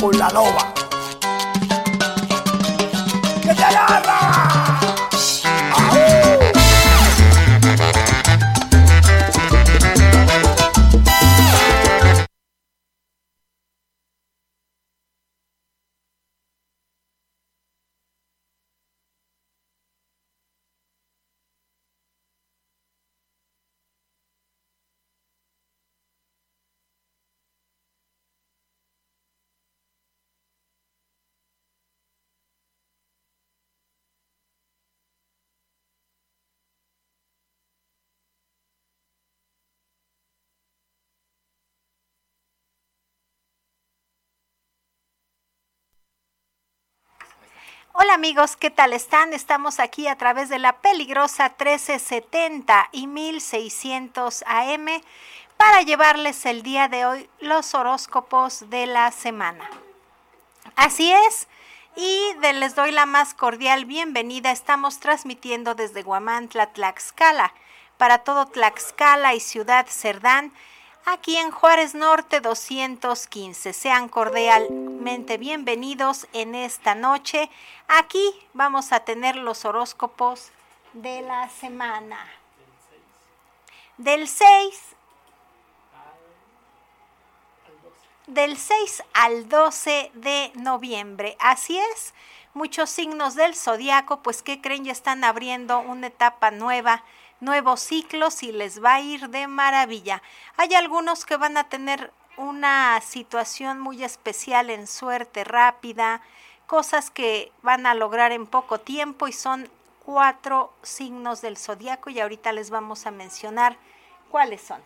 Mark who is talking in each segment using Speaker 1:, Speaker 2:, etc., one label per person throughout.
Speaker 1: con la loba. ¡Que te agarra!
Speaker 2: Hola amigos, ¿qué tal están? Estamos aquí a través de la peligrosa 1370 y 1600 AM para llevarles el día de hoy los horóscopos de la semana. Así es, y les doy la más cordial bienvenida. Estamos transmitiendo desde Guamantla, Tlaxcala, para todo Tlaxcala y Ciudad Cerdán aquí en Juárez Norte 215. Sean bienvenidos en esta noche. Aquí vamos a tener los horóscopos de la semana. Del 6 del 6 al 12 de noviembre. Así es, muchos signos del zodiaco, pues que creen ya están abriendo una etapa nueva nuevos ciclos y les va a ir de maravilla. Hay algunos que van a tener una situación muy especial en suerte rápida, cosas que van a lograr en poco tiempo y son cuatro signos del zodiaco y ahorita les vamos a mencionar cuáles son.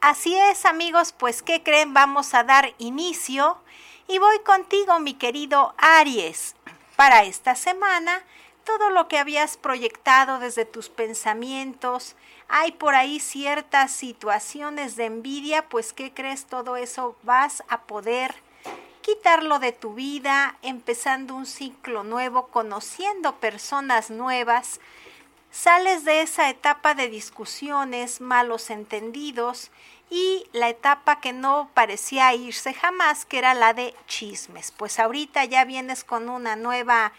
Speaker 2: Así es amigos, pues ¿qué creen? Vamos a dar inicio y voy contigo mi querido Aries para esta semana, todo lo que habías proyectado desde tus pensamientos, hay por ahí ciertas situaciones de envidia, pues ¿qué crees? Todo eso vas a poder quitarlo de tu vida, empezando un ciclo nuevo, conociendo personas nuevas. Sales de esa etapa de discusiones, malos entendidos y la etapa que no parecía irse jamás, que era la de chismes. Pues ahorita ya vienes con una nueva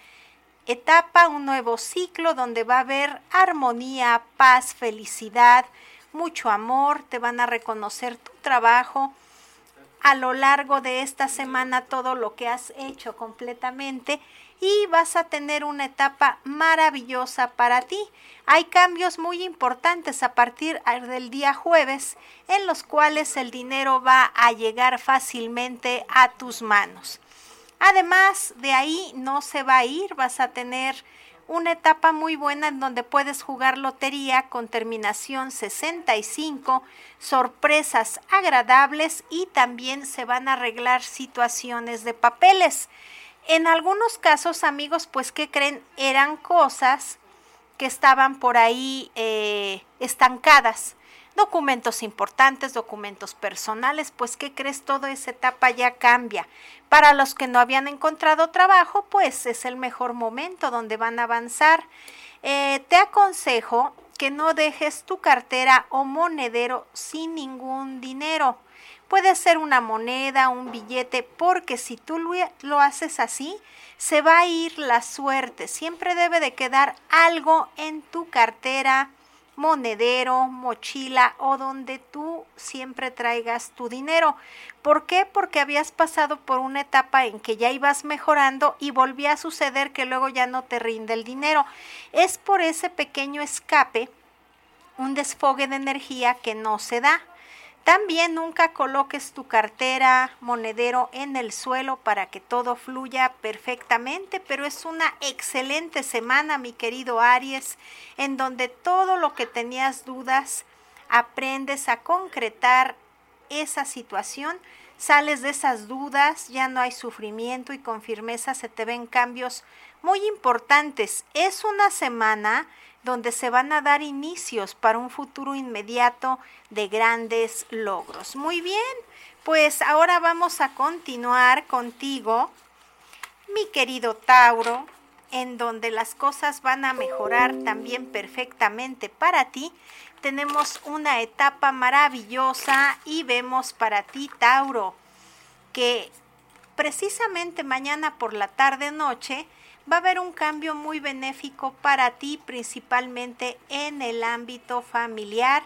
Speaker 2: etapa, un nuevo ciclo donde va a haber armonía, paz, felicidad, mucho amor, te van a reconocer tu trabajo a lo largo de esta semana todo lo que has hecho completamente y vas a tener una etapa maravillosa para ti. Hay cambios muy importantes a partir del día jueves en los cuales el dinero va a llegar fácilmente a tus manos. Además, de ahí no se va a ir, vas a tener una etapa muy buena en donde puedes jugar lotería con terminación 65, sorpresas agradables y también se van a arreglar situaciones de papeles. En algunos casos, amigos, pues, ¿qué creen? Eran cosas que estaban por ahí eh, estancadas. Documentos importantes, documentos personales, pues ¿qué crees? Toda esa etapa ya cambia. Para los que no habían encontrado trabajo, pues es el mejor momento donde van a avanzar. Eh, te aconsejo que no dejes tu cartera o monedero sin ningún dinero. Puede ser una moneda, un billete, porque si tú lo haces así, se va a ir la suerte. Siempre debe de quedar algo en tu cartera, monedero, mochila o donde tú siempre traigas tu dinero. ¿Por qué? Porque habías pasado por una etapa en que ya ibas mejorando y volvía a suceder que luego ya no te rinde el dinero. Es por ese pequeño escape, un desfogue de energía que no se da. También nunca coloques tu cartera, monedero en el suelo para que todo fluya perfectamente, pero es una excelente semana, mi querido Aries, en donde todo lo que tenías dudas, aprendes a concretar esa situación, sales de esas dudas, ya no hay sufrimiento y con firmeza se te ven cambios muy importantes. Es una semana donde se van a dar inicios para un futuro inmediato de grandes logros. Muy bien, pues ahora vamos a continuar contigo, mi querido Tauro, en donde las cosas van a mejorar también perfectamente para ti, tenemos una etapa maravillosa y vemos para ti, Tauro, que precisamente mañana por la tarde noche va a haber un cambio muy benéfico para ti, principalmente en el ámbito familiar.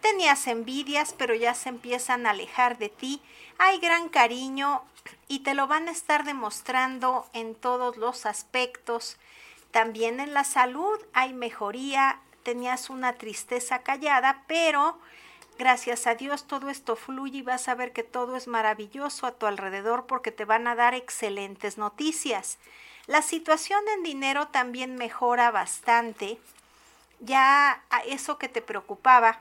Speaker 2: Tenías envidias, pero ya se empiezan a alejar de ti. Hay gran cariño y te lo van a estar demostrando en todos los aspectos. También en la salud hay mejoría. Tenías una tristeza callada, pero gracias a Dios todo esto fluye y vas a ver que todo es maravilloso a tu alrededor porque te van a dar excelentes noticias. La situación en dinero también mejora bastante. Ya a eso que te preocupaba,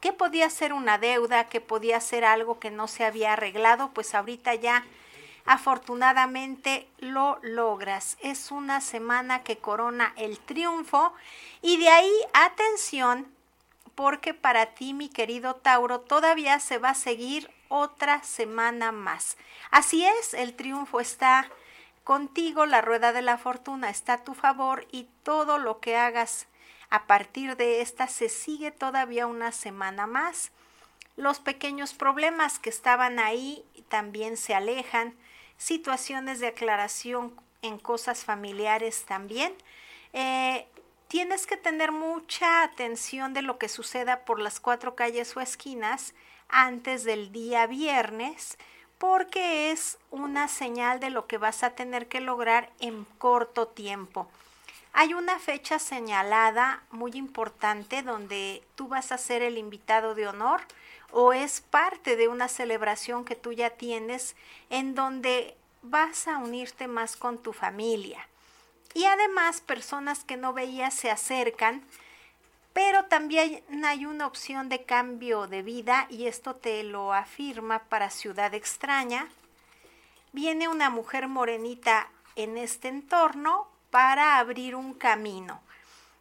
Speaker 2: que podía ser una deuda, que podía ser algo que no se había arreglado, pues ahorita ya afortunadamente lo logras. Es una semana que corona el triunfo y de ahí atención porque para ti, mi querido Tauro, todavía se va a seguir otra semana más. Así es, el triunfo está Contigo la rueda de la fortuna está a tu favor y todo lo que hagas a partir de esta se sigue todavía una semana más. Los pequeños problemas que estaban ahí también se alejan, situaciones de aclaración en cosas familiares también. Eh, tienes que tener mucha atención de lo que suceda por las cuatro calles o esquinas antes del día viernes porque es una señal de lo que vas a tener que lograr en corto tiempo. Hay una fecha señalada muy importante donde tú vas a ser el invitado de honor o es parte de una celebración que tú ya tienes en donde vas a unirte más con tu familia. Y además personas que no veías se acercan pero también hay una opción de cambio de vida y esto te lo afirma para Ciudad Extraña. Viene una mujer morenita en este entorno para abrir un camino.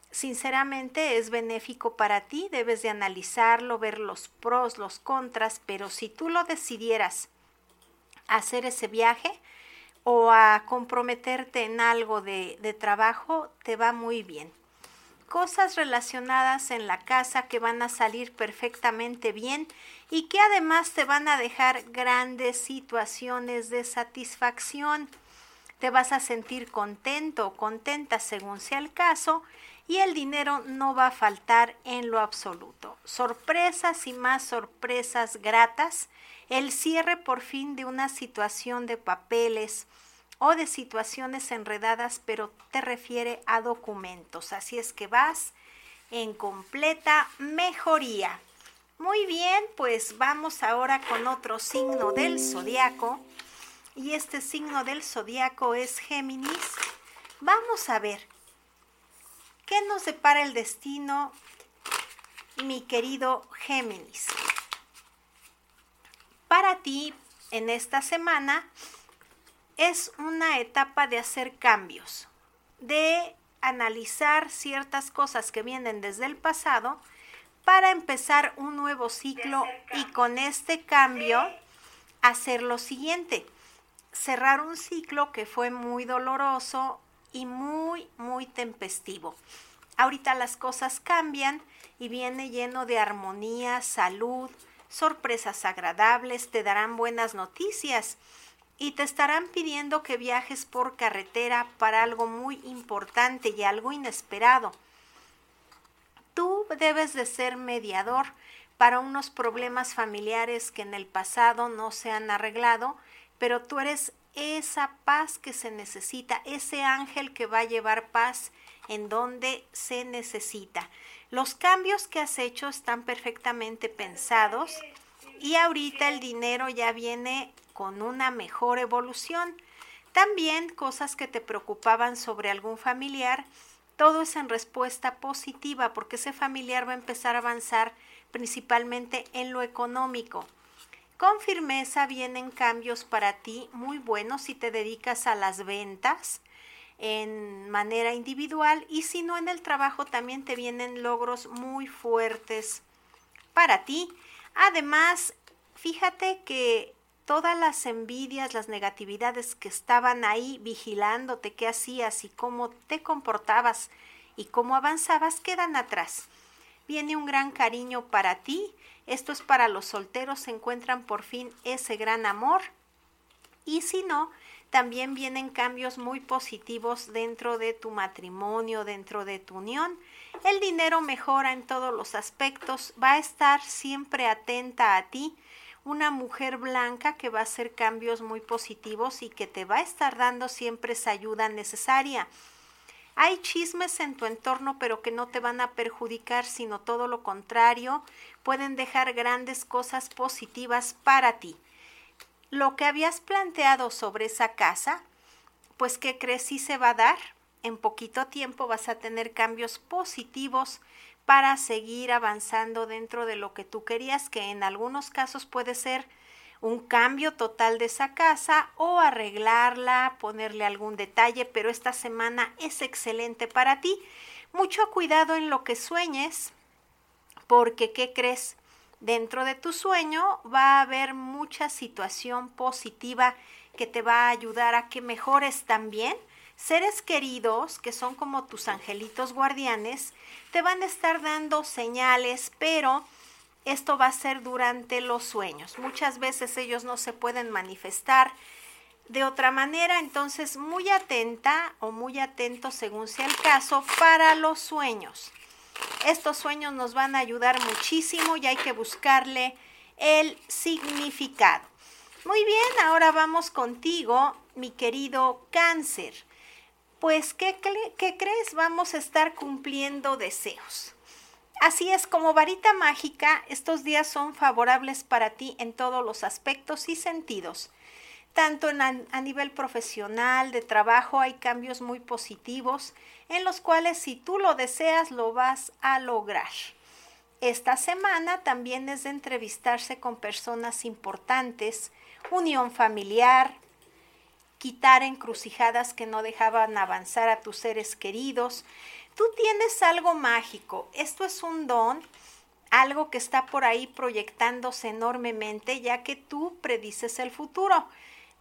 Speaker 2: Sinceramente es benéfico para ti, debes de analizarlo, ver los pros, los contras, pero si tú lo decidieras hacer ese viaje o a comprometerte en algo de, de trabajo, te va muy bien cosas relacionadas en la casa que van a salir perfectamente bien y que además te van a dejar grandes situaciones de satisfacción. Te vas a sentir contento o contenta según sea el caso y el dinero no va a faltar en lo absoluto. Sorpresas y más sorpresas gratas, el cierre por fin de una situación de papeles, o de situaciones enredadas, pero te refiere a documentos. Así es que vas en completa mejoría. Muy bien, pues vamos ahora con otro signo del zodiaco. Y este signo del zodiaco es Géminis. Vamos a ver qué nos depara el destino, mi querido Géminis. Para ti, en esta semana, es una etapa de hacer cambios, de analizar ciertas cosas que vienen desde el pasado para empezar un nuevo ciclo y con este cambio hacer lo siguiente, cerrar un ciclo que fue muy doloroso y muy, muy tempestivo. Ahorita las cosas cambian y viene lleno de armonía, salud, sorpresas agradables, te darán buenas noticias y te estarán pidiendo que viajes por carretera para algo muy importante y algo inesperado. Tú debes de ser mediador para unos problemas familiares que en el pasado no se han arreglado, pero tú eres esa paz que se necesita, ese ángel que va a llevar paz en donde se necesita. Los cambios que has hecho están perfectamente pensados y ahorita el dinero ya viene con una mejor evolución. También cosas que te preocupaban sobre algún familiar, todo es en respuesta positiva porque ese familiar va a empezar a avanzar principalmente en lo económico. Con firmeza vienen cambios para ti muy buenos si te dedicas a las ventas en manera individual y si no en el trabajo también te vienen logros muy fuertes para ti. Además, fíjate que todas las envidias, las negatividades que estaban ahí vigilándote, qué hacías y cómo te comportabas y cómo avanzabas, quedan atrás. viene un gran cariño para ti. Esto es para los solteros, se encuentran por fin ese gran amor. Y si no, también vienen cambios muy positivos dentro de tu matrimonio, dentro de tu unión. El dinero mejora en todos los aspectos, va a estar siempre atenta a ti, una mujer blanca que va a hacer cambios muy positivos y que te va a estar dando siempre esa ayuda necesaria. Hay chismes en tu entorno, pero que no te van a perjudicar, sino todo lo contrario, pueden dejar grandes cosas positivas para ti. Lo que habías planteado sobre esa casa, pues que crees si se va a dar. En poquito tiempo vas a tener cambios positivos para seguir avanzando dentro de lo que tú querías, que en algunos casos puede ser un cambio total de esa casa o arreglarla, ponerle algún detalle, pero esta semana es excelente para ti. Mucho cuidado en lo que sueñes, porque ¿qué crees? Dentro de tu sueño va a haber mucha situación positiva que te va a ayudar a que mejores también seres queridos, que son como tus angelitos guardianes, te van a estar dando señales, pero esto va a ser durante los sueños. Muchas veces ellos no se pueden manifestar de otra manera, entonces muy atenta o muy atento según sea el caso para los sueños. Estos sueños nos van a ayudar muchísimo y hay que buscarle el significado. Muy bien, ahora vamos contigo, mi querido cáncer. Pues, ¿qué, ¿qué, crees? Vamos a estar cumpliendo deseos. Así es, como varita mágica, estos días son favorables para ti en todos los aspectos y sentidos. Tanto en, a nivel profesional, de trabajo, hay cambios muy positivos en los cuales si tú lo deseas, lo vas a lograr. Esta semana también es de entrevistarse con personas importantes, unión familiar, quitar encrucijadas que no dejaban avanzar a tus seres queridos. Tú tienes algo mágico, esto es un don, algo que está por ahí proyectándose enormemente ya que tú predices el futuro.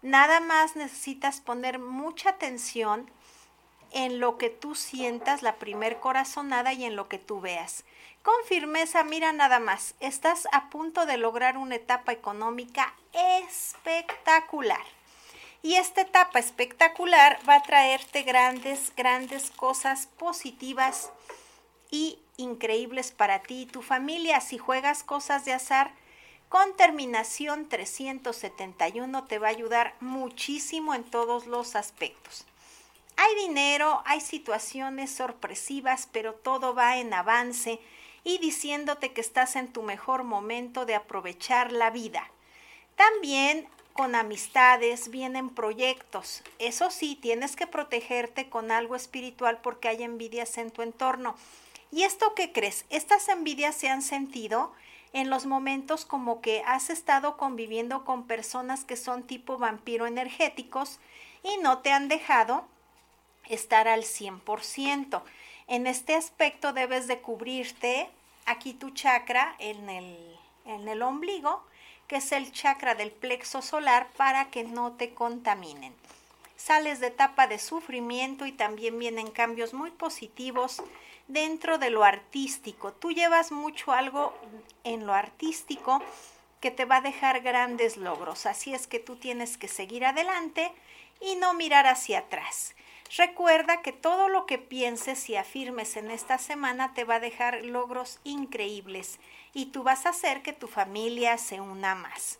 Speaker 2: Nada más necesitas poner mucha atención en lo que tú sientas, la primer corazonada y en lo que tú veas. Con firmeza, mira nada más, estás a punto de lograr una etapa económica espectacular. Y esta etapa espectacular va a traerte grandes, grandes cosas positivas y increíbles para ti y tu familia. Si juegas cosas de azar, con terminación 371 te va a ayudar muchísimo en todos los aspectos. Hay dinero, hay situaciones sorpresivas, pero todo va en avance y diciéndote que estás en tu mejor momento de aprovechar la vida. También con amistades vienen proyectos. Eso sí, tienes que protegerte con algo espiritual porque hay envidias en tu entorno. ¿Y esto qué crees? Estas envidias se han sentido en los momentos como que has estado conviviendo con personas que son tipo vampiro energéticos y no te han dejado estar al 100%. En este aspecto debes de cubrirte aquí tu chakra en el, en el ombligo, que es el chakra del plexo solar, para que no te contaminen. Sales de etapa de sufrimiento y también vienen cambios muy positivos dentro de lo artístico. Tú llevas mucho algo en lo artístico que te va a dejar grandes logros. Así es que tú tienes que seguir adelante y no mirar hacia atrás. Recuerda que todo lo que pienses y afirmes en esta semana te va a dejar logros increíbles y tú vas a hacer que tu familia se una más.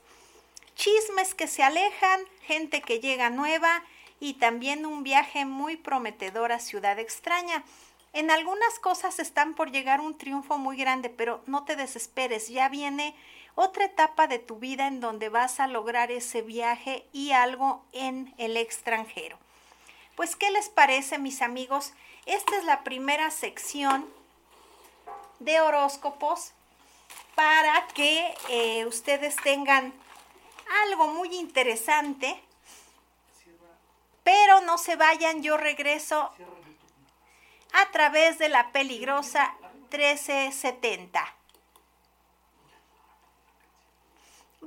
Speaker 2: Chismes que se alejan, gente que llega nueva y también un viaje muy prometedor a Ciudad Extraña. En algunas cosas están por llegar un triunfo muy grande, pero no te desesperes, ya viene otra etapa de tu vida en donde vas a lograr ese viaje y algo en el extranjero. Pues, ¿qué les parece, mis amigos? Esta es la primera sección de horóscopos para que eh, ustedes tengan algo muy interesante. Pero no se vayan, yo regreso a través de la peligrosa 1370.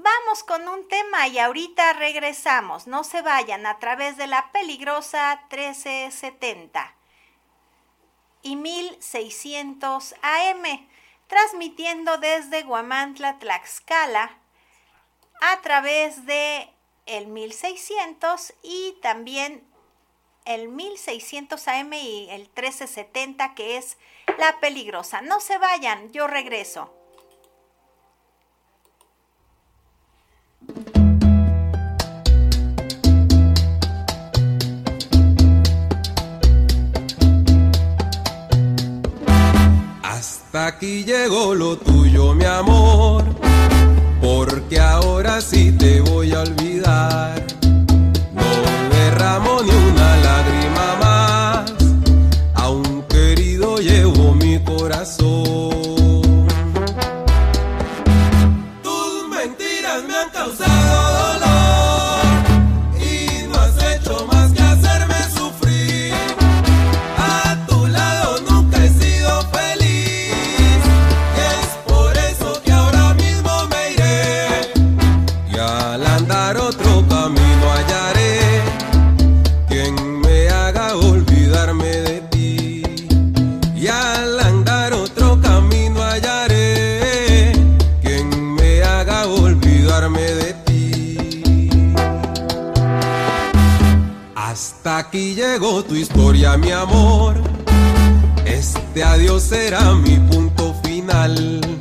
Speaker 2: Vamos con un tema y ahorita regresamos. No se vayan a través de la peligrosa 1370 y 1600 AM. transmitiendo desde Guamantla, Tlaxcala, a través de el 1600 y también el 1600 AM y el 1370 que es la peligrosa. No se vayan, yo regreso.
Speaker 3: Hasta aquí llegó lo tuyo, mi amor, porque ahora sí te voy a olvidar. No derramo ni olvidarme de ti. Hasta aquí llegó tu historia mi amor. Este adiós será mi punto final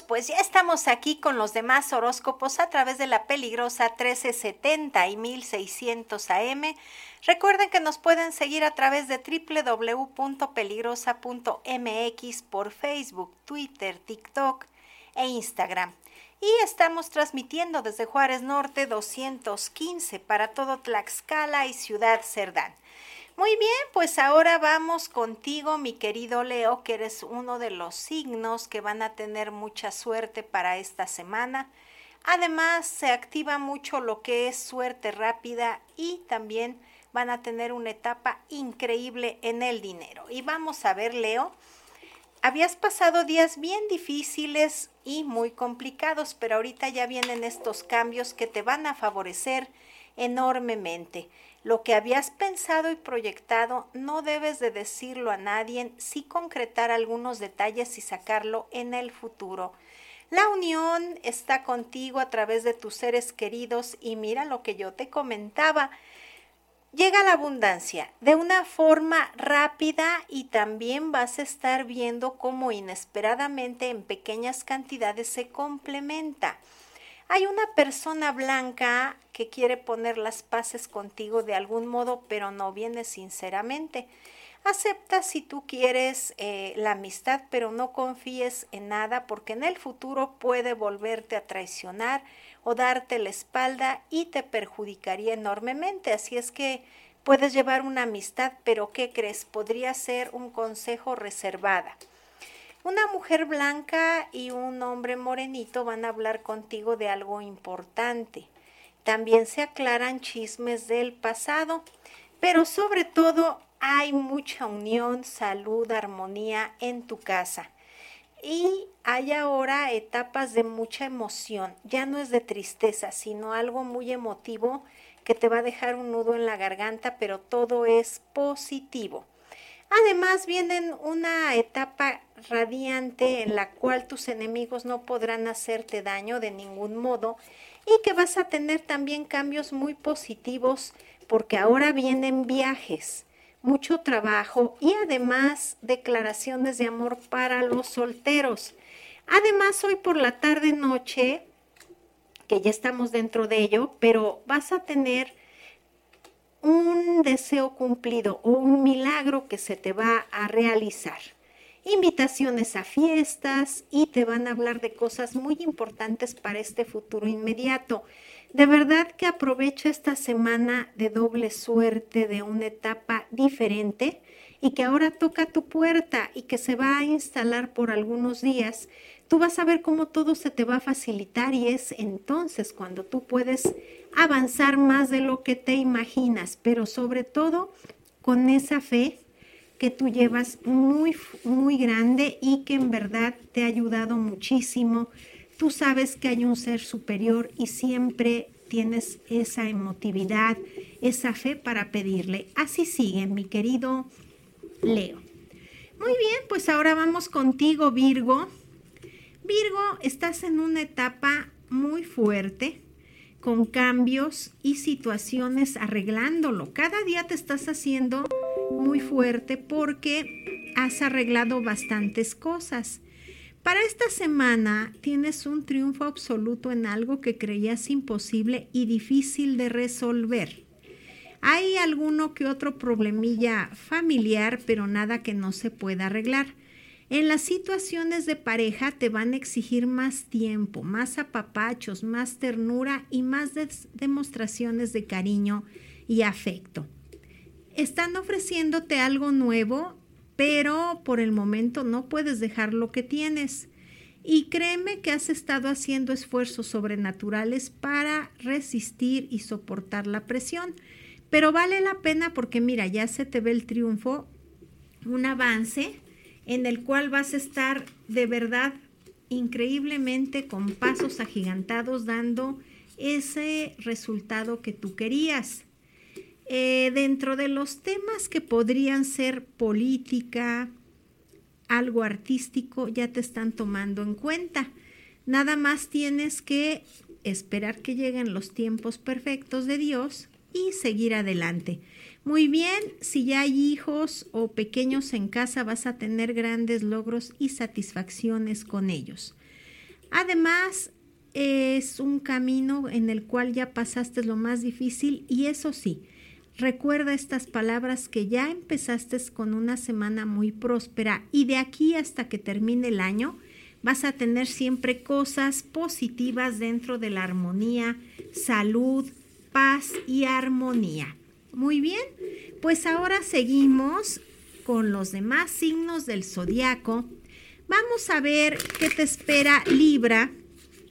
Speaker 2: pues ya estamos aquí con los demás horóscopos a través de la peligrosa 1370 y 1600 AM. Recuerden que nos pueden seguir a través de www.peligrosa.mx por Facebook, Twitter, TikTok e Instagram. Y estamos transmitiendo desde Juárez Norte 215 para todo Tlaxcala y Ciudad Cerdán. Muy bien, pues ahora vamos contigo, mi querido Leo, que eres uno de los signos que van a tener mucha suerte para esta semana. Además, se activa mucho lo que es suerte rápida y también van a tener una etapa increíble en el dinero. Y vamos a ver, Leo, habías pasado días bien difíciles y muy complicados, pero ahorita ya vienen estos cambios que te van a favorecer enormemente. Lo que habías pensado y proyectado no debes de decirlo a nadie, sí concretar algunos detalles y sacarlo en el futuro. La unión está contigo a través de tus seres queridos y mira lo que yo te comentaba. Llega la abundancia de una forma rápida y también vas a estar viendo cómo inesperadamente en pequeñas cantidades se complementa. Hay una persona blanca que quiere poner las paces contigo de algún modo, pero no viene sinceramente. Acepta si tú quieres eh, la amistad, pero no confíes en nada porque en el futuro puede volverte a traicionar o darte la espalda y te perjudicaría enormemente. Así es que puedes llevar una amistad, pero ¿qué crees? Podría ser un consejo reservada. Una mujer blanca y un hombre morenito van a hablar contigo de algo importante. También se aclaran chismes del pasado, pero sobre todo hay mucha unión, salud, armonía en tu casa. Y hay ahora etapas de mucha emoción. Ya no es de tristeza, sino algo muy emotivo que te va a dejar un nudo en la garganta, pero todo es positivo. Además, viene una etapa radiante en la cual tus enemigos no podrán hacerte daño de ningún modo y que vas a tener también cambios muy positivos porque ahora vienen viajes mucho trabajo y además declaraciones de amor para los solteros. Además, hoy por la tarde noche, que ya estamos dentro de ello, pero vas a tener un deseo cumplido o un milagro que se te va a realizar. Invitaciones a fiestas y te van a hablar de cosas muy importantes para este futuro inmediato. De verdad que aprovecha esta semana de doble suerte, de una etapa diferente y que ahora toca tu puerta y que se va a instalar por algunos días. Tú vas a ver cómo todo se te va a facilitar y es entonces cuando tú puedes avanzar más de lo que te imaginas, pero sobre todo con esa fe que tú llevas muy, muy grande y que en verdad te ha ayudado muchísimo tú sabes que hay un ser superior y siempre tienes esa emotividad, esa fe para pedirle. Así sigue, mi querido Leo. Muy bien, pues ahora vamos contigo, Virgo. Virgo, estás en una etapa muy fuerte, con cambios y situaciones arreglándolo. Cada día te estás haciendo muy fuerte porque has arreglado bastantes cosas. Para esta semana tienes un triunfo absoluto en algo que creías imposible y difícil de resolver. Hay alguno que otro problemilla familiar, pero nada que no se pueda arreglar. En las situaciones de pareja te van a exigir más tiempo, más apapachos, más ternura y más demostraciones de cariño y afecto. Están ofreciéndote algo nuevo pero por el momento no puedes dejar lo que tienes. Y créeme que has estado haciendo esfuerzos sobrenaturales para resistir y soportar la presión. Pero vale la pena porque mira, ya se te ve el triunfo, un avance en el cual vas a estar de verdad increíblemente con pasos agigantados dando ese resultado que tú querías. Eh, dentro de los temas que podrían ser política, algo artístico, ya te están tomando en cuenta. Nada más tienes que esperar que lleguen los tiempos perfectos de Dios y seguir adelante. Muy bien, si ya hay hijos o pequeños en casa, vas a tener grandes logros y satisfacciones con ellos. Además, es un camino en el cual ya pasaste lo más difícil y eso sí, Recuerda estas palabras que ya empezaste con una semana muy próspera y de aquí hasta que termine el año vas a tener siempre cosas positivas dentro de la armonía, salud, paz y armonía. Muy bien, pues ahora seguimos con los demás signos del zodiaco. Vamos a ver qué te espera Libra.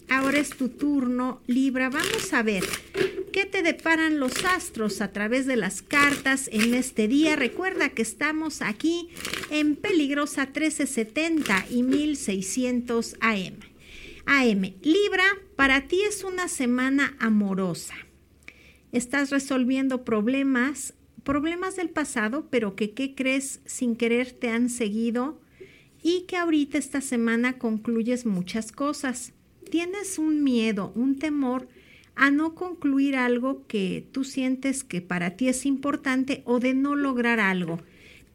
Speaker 2: Ahora es tu turno, Libra. Vamos a ver ¿Qué te deparan los astros a través de las cartas en este día? Recuerda que estamos aquí en Peligrosa 1370 y 1600 AM. AM, Libra, para ti es una semana amorosa. Estás resolviendo problemas, problemas del pasado, pero que, ¿qué crees? Sin querer te han seguido y que ahorita esta semana concluyes muchas cosas. Tienes un miedo, un temor, a no concluir algo que tú sientes que para ti es importante o de no lograr algo.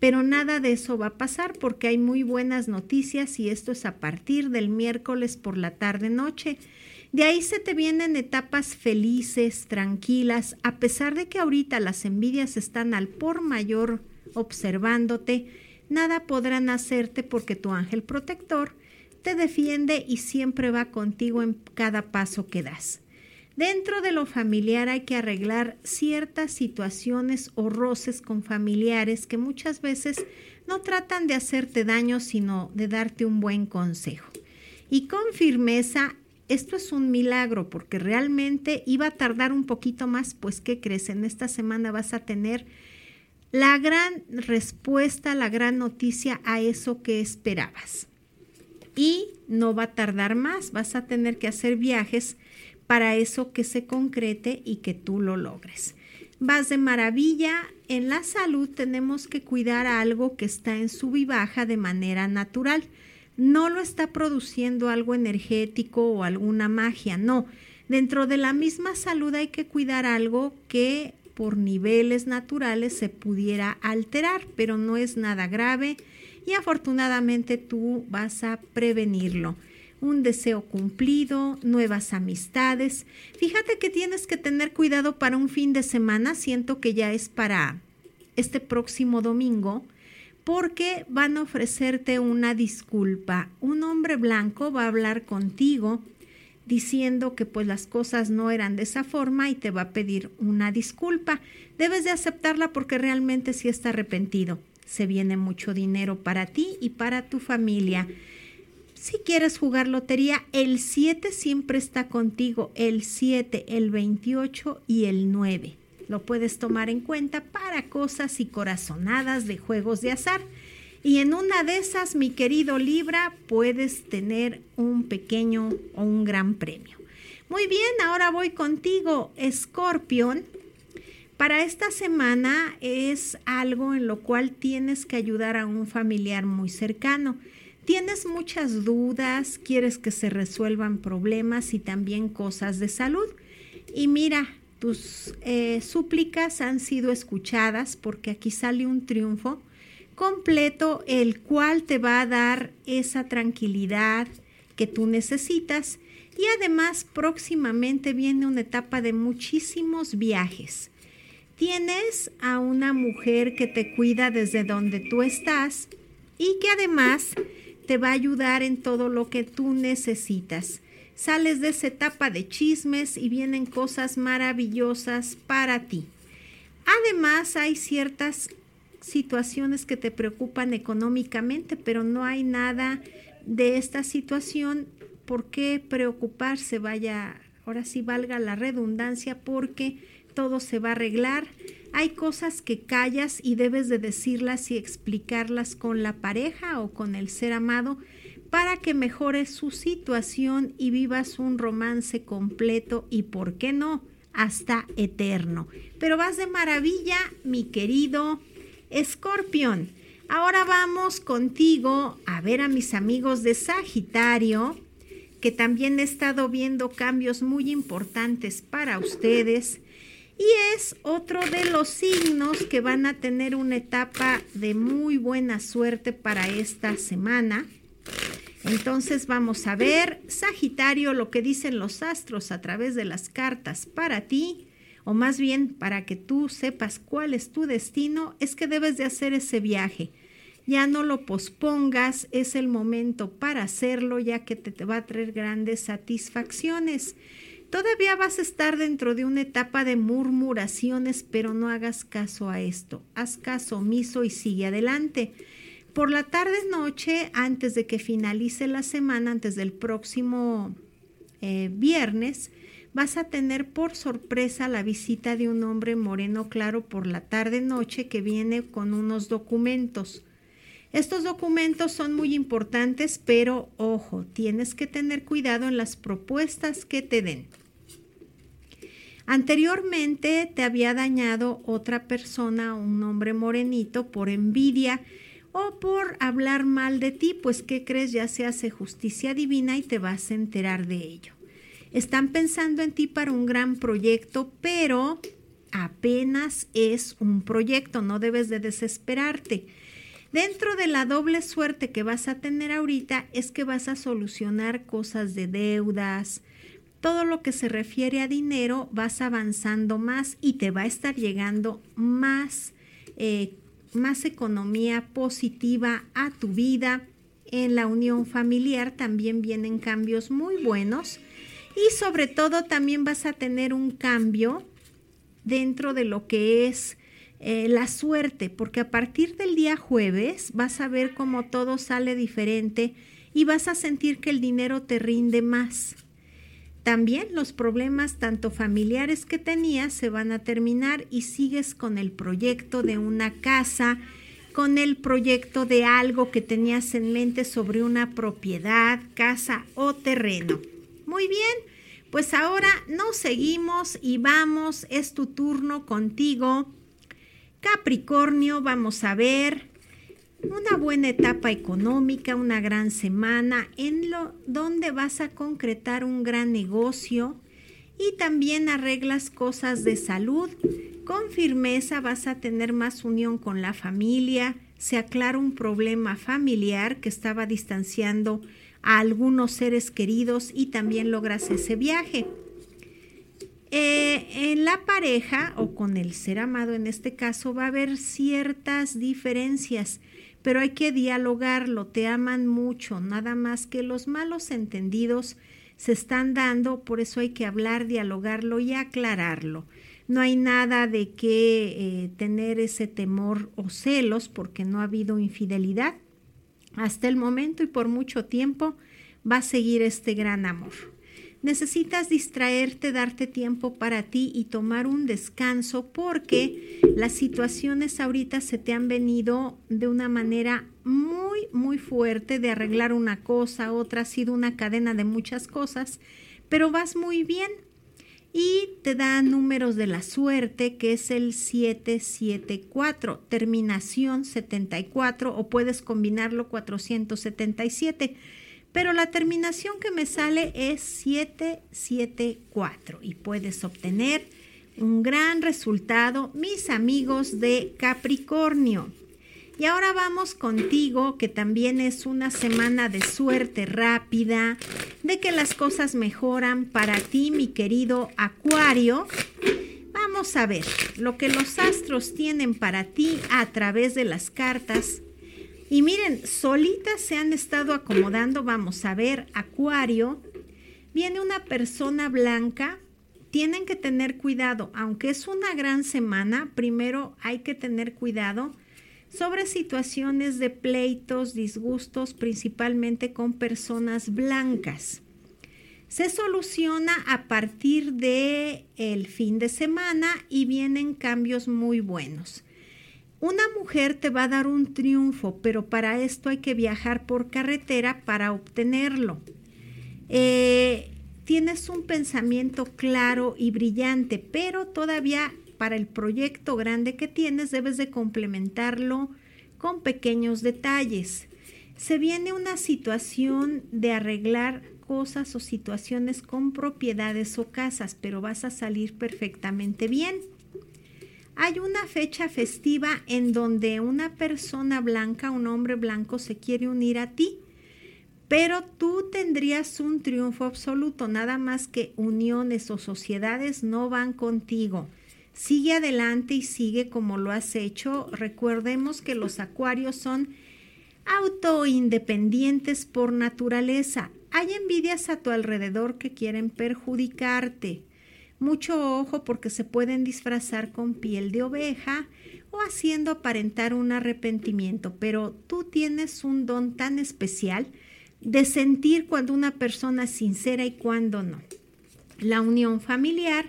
Speaker 2: Pero nada de eso va a pasar porque hay muy buenas noticias y esto es a partir del miércoles por la tarde noche. De ahí se te vienen etapas felices, tranquilas, a pesar de que ahorita las envidias están al por mayor observándote, nada podrán hacerte porque tu ángel protector te defiende y siempre va contigo en cada paso que das. Dentro de lo familiar hay que arreglar ciertas situaciones o roces con familiares que muchas veces no tratan de hacerte daño, sino de darte un buen consejo. Y con firmeza, esto es un milagro porque realmente iba a tardar un poquito más, pues ¿qué crees? En esta semana vas a tener la gran respuesta, la gran noticia a eso que esperabas. Y no va a tardar más, vas a tener que hacer viajes para eso que se concrete y que tú lo logres. Vas de maravilla. En la salud tenemos que cuidar algo que está en sub y baja de manera natural. No lo está produciendo algo energético o alguna magia, no. Dentro de la misma salud hay que cuidar algo que por niveles naturales se pudiera alterar, pero no es nada grave y afortunadamente tú vas a prevenirlo un deseo cumplido, nuevas amistades. Fíjate que tienes que tener cuidado para un fin de semana, siento que ya es para este próximo domingo, porque van a ofrecerte una disculpa. Un hombre blanco va a hablar contigo diciendo que pues las cosas no eran de esa forma y te va a pedir una disculpa. Debes de aceptarla porque realmente sí está arrepentido. Se viene mucho dinero para ti y para tu familia. Si quieres jugar lotería, el 7 siempre está contigo, el 7, el 28 y el 9. Lo puedes tomar en cuenta para cosas y corazonadas de juegos de azar. Y en una de esas, mi querido Libra, puedes tener un pequeño o un gran premio. Muy bien, ahora voy contigo, Scorpion. Para esta semana es algo en lo cual tienes que ayudar a un familiar muy cercano. Tienes muchas dudas, quieres que se resuelvan problemas y también cosas de salud. Y mira, tus eh, súplicas han sido escuchadas porque aquí sale un triunfo completo, el cual te va a dar esa tranquilidad que tú necesitas. Y además próximamente viene una etapa de muchísimos viajes. Tienes a una mujer que te cuida desde donde tú estás y que además te va a ayudar en todo lo que tú necesitas. Sales de esa etapa de chismes y vienen cosas maravillosas para ti. Además, hay ciertas situaciones que te preocupan económicamente, pero no hay nada de esta situación por qué preocuparse, vaya, ahora sí valga la redundancia, porque todo se va a arreglar. Hay cosas que callas y debes de decirlas y explicarlas con la pareja o con el ser amado para que mejore su situación y vivas un romance completo y, ¿por qué no?, hasta eterno. Pero vas de maravilla, mi querido escorpión. Ahora vamos contigo a ver a mis amigos de Sagitario, que también he estado viendo cambios muy importantes para ustedes y es otro de los signos que van a tener una etapa de muy buena suerte para esta semana. Entonces vamos a ver, Sagitario, lo que dicen los astros a través de las cartas para ti, o más bien para que tú sepas cuál es tu destino, es que debes de hacer ese viaje. Ya no lo pospongas, es el momento para hacerlo, ya que te, va a traer grandes satisfacciones. Todavía vas a estar dentro de una etapa de murmuraciones, pero no hagas caso a esto. Haz caso omiso y sigue adelante. Por la tarde noche, antes de que finalice la semana, antes del próximo eh, viernes, vas a tener por sorpresa la visita de un hombre moreno claro por la tarde noche que viene con unos documentos. Estos documentos son muy importantes, pero ojo, tienes que tener cuidado en las propuestas que te den. Anteriormente te había dañado otra persona, un hombre morenito, por envidia o por hablar mal de ti, pues ¿qué crees? Ya se hace justicia divina y te vas a enterar de ello. Están pensando en ti para un gran proyecto, pero apenas es un proyecto, no debes de desesperarte. Dentro de la doble suerte que vas a tener ahorita es que vas a solucionar cosas de deudas, todo lo que se refiere a dinero vas avanzando más y te va a estar llegando más, eh, más economía positiva a tu vida. En la unión familiar también vienen cambios muy buenos y sobre todo también vas a tener un cambio dentro de lo que es eh, la suerte, porque a partir del día jueves vas a ver cómo todo sale diferente y vas a sentir que el dinero te rinde más. También los problemas tanto familiares que tenías se van a terminar y sigues con el proyecto de una casa, con el proyecto de algo que tenías en mente sobre una propiedad, casa o terreno. Muy bien, pues ahora nos seguimos y vamos, es tu turno contigo. Capricornio, vamos a ver una buena etapa económica, una gran semana en lo donde vas a concretar un gran negocio y también arreglas cosas de salud. Con firmeza vas a tener más unión con la familia, se aclara un problema familiar que estaba distanciando a algunos seres queridos y también logras ese viaje. Eh, en la pareja o con el ser amado en este caso va a haber ciertas diferencias pero hay que dialogarlo, te aman mucho, nada más que los malos entendidos se están dando, por eso hay que hablar, dialogarlo y aclararlo. No hay nada de que eh, tener ese temor o celos porque no ha habido infidelidad. Hasta el momento y por mucho tiempo va a seguir este gran amor. Necesitas distraerte, darte tiempo para ti y tomar un descanso porque las situaciones ahorita se te han venido de una manera muy, muy fuerte de arreglar una cosa, otra ha sido una cadena de muchas cosas, pero vas muy bien. Y te da números de la suerte que es el 774, terminación 74 o puedes combinarlo 477 pero la terminación que me sale es 774 y puedes obtener un gran resultado, mis amigos de Capricornio. Y ahora vamos contigo, que también es una semana de suerte rápida, de que las cosas mejoran para ti, mi querido Acuario. Vamos a ver lo que los astros tienen para ti a través de las cartas y miren, solitas se han estado acomodando, vamos a ver, Acuario, viene una persona blanca, tienen que tener cuidado, aunque es una gran semana, primero hay que tener cuidado sobre situaciones de pleitos, disgustos, principalmente con personas blancas. Se soluciona a partir de el fin de semana y vienen cambios muy buenos. Una mujer te va a dar un triunfo, pero para esto hay que viajar por carretera para obtenerlo. Eh, tienes un pensamiento claro y brillante, pero todavía para el proyecto grande que tienes debes de complementarlo con pequeños detalles. Se viene una situación de arreglar cosas o situaciones con propiedades o casas, pero vas a salir perfectamente bien. Hay una fecha festiva en donde una persona blanca, un hombre blanco se quiere unir a ti, pero tú tendrías un triunfo absoluto, nada más que uniones o sociedades no van contigo. Sigue adelante y sigue como lo has hecho. Recordemos que los acuarios son autoindependientes por naturaleza. Hay envidias a tu alrededor que quieren perjudicarte. Mucho ojo porque se pueden disfrazar con piel de oveja o haciendo aparentar un arrepentimiento, pero tú tienes un don tan especial de sentir cuando una persona es sincera y cuando no. La unión familiar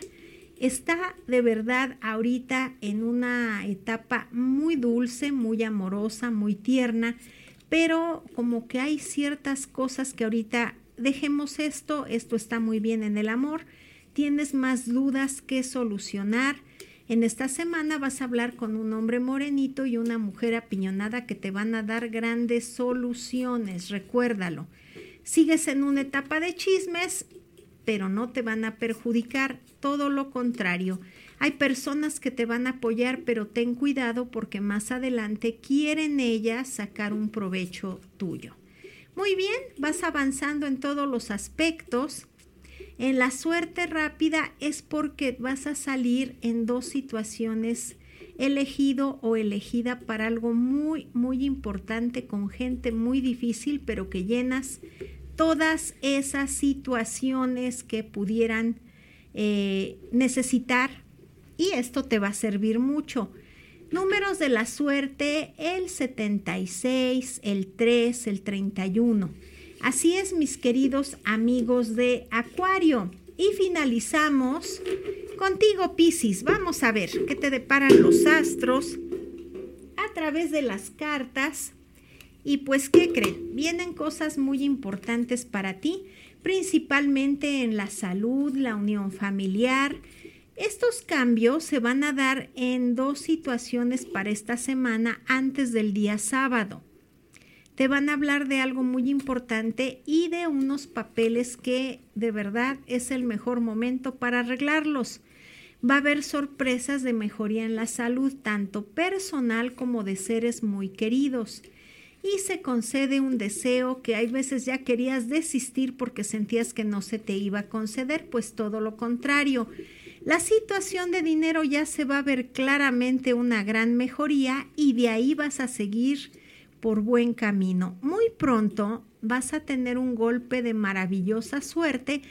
Speaker 2: está de verdad ahorita en una etapa muy dulce, muy amorosa, muy tierna, pero como que hay ciertas cosas que ahorita dejemos esto, esto está muy bien en el amor, tienes más dudas que solucionar. En esta semana vas a hablar con un hombre morenito y una mujer apiñonada que te van a dar grandes soluciones, recuérdalo. Sigues en una etapa de chismes, pero no te van a perjudicar, todo lo contrario. Hay personas que te van a apoyar, pero ten cuidado porque más adelante quieren ellas sacar un provecho tuyo. Muy bien, vas avanzando en todos los aspectos En la suerte rápida es porque vas a salir en dos situaciones elegido o elegida para algo muy, muy importante con gente muy difícil, pero que llenas todas esas situaciones que pudieran eh, necesitar y esto te va a servir mucho. Números de la suerte, el 76, el 3, el 31. Así es, mis queridos amigos de Acuario. Y finalizamos contigo, Piscis. Vamos a ver qué te deparan los astros a través de las cartas. Y pues, ¿qué creen? Vienen cosas muy importantes para ti, principalmente en la salud, la unión familiar. Estos cambios se van a dar en dos situaciones para esta semana antes del día sábado te van a hablar de algo muy importante y de unos papeles que de verdad es el mejor momento para arreglarlos. Va a haber sorpresas de mejoría en la salud, tanto personal como de seres muy queridos. Y se concede un deseo que hay veces ya querías desistir porque sentías que no se te iba a conceder, pues todo lo contrario. La situación de dinero ya se va a ver claramente una gran mejoría y de ahí vas a seguir por buen camino. Muy pronto vas a tener un golpe de maravillosa suerte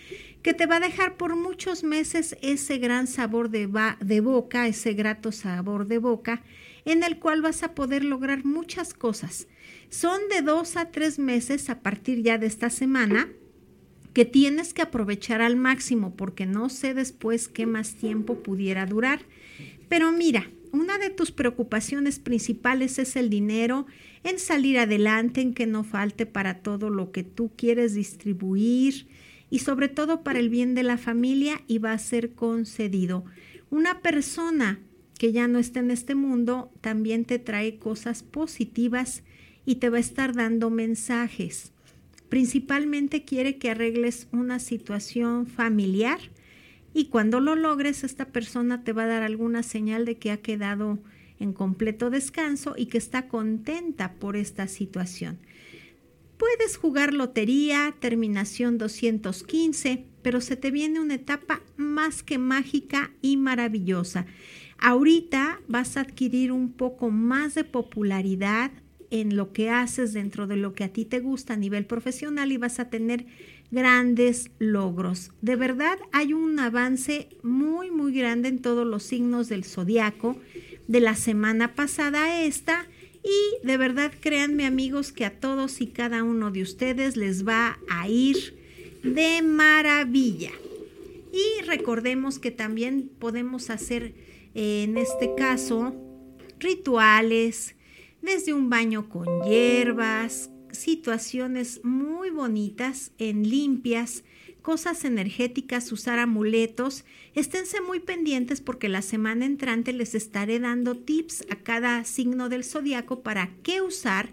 Speaker 2: que te va a dejar por muchos meses ese gran sabor de, de, boca, ese grato sabor de boca, en el cual vas a poder lograr muchas cosas. Son de dos a tres meses a partir ya de esta semana que tienes que aprovechar al máximo porque no sé después qué más tiempo pudiera durar. Pero mira, una de tus preocupaciones principales es el dinero, en salir adelante, en que no falte para todo lo que tú quieres distribuir y sobre todo para el bien de la familia y va a ser concedido. Una persona que ya no está en este mundo también te trae cosas positivas y te va a estar dando mensajes. Principalmente quiere que arregles una situación familiar y cuando lo logres esta persona te va a dar alguna señal de que ha quedado en completo descanso y que está contenta por esta situación. Puedes jugar lotería, terminación 215, pero se te viene una etapa más que mágica y maravillosa. Ahorita vas a adquirir un poco más de popularidad en lo que haces dentro de lo que a ti te gusta a nivel profesional y vas a tener grandes logros. De verdad hay un avance muy, muy grande en todos los signos del zodiaco de la semana pasada a esta. Y de verdad, créanme amigos, que a todos y cada uno de ustedes les va a ir de maravilla. Y recordemos que también podemos hacer eh, en este caso rituales, desde un baño con hierbas, situaciones muy bonitas en limpias, cosas energéticas, usar amuletos. Esténse muy pendientes porque la semana entrante les estaré dando tips a cada signo del zodiaco para qué usar,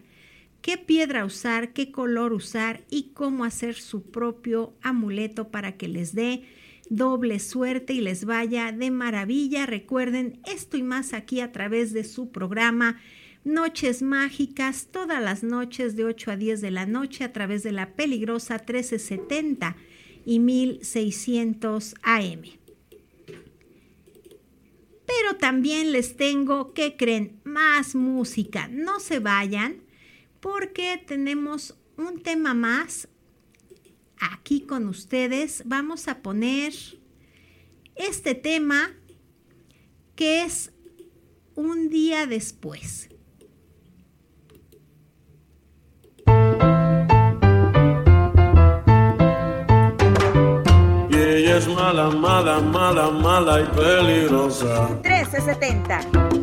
Speaker 2: qué piedra usar, qué color usar y cómo hacer su propio amuleto para que les dé doble suerte y les vaya de maravilla. Recuerden esto y más aquí a través de su programa Noches Mágicas, todas las noches de 8 a 10 de la noche a través de la peligrosa 1370 y 1600 AM. Pero también les tengo, que creen? Más música. No se vayan porque tenemos un tema más aquí con ustedes. Vamos a poner este tema que es un día después.
Speaker 3: Es mala, mala, mala, mala y peligrosa.
Speaker 2: 1370.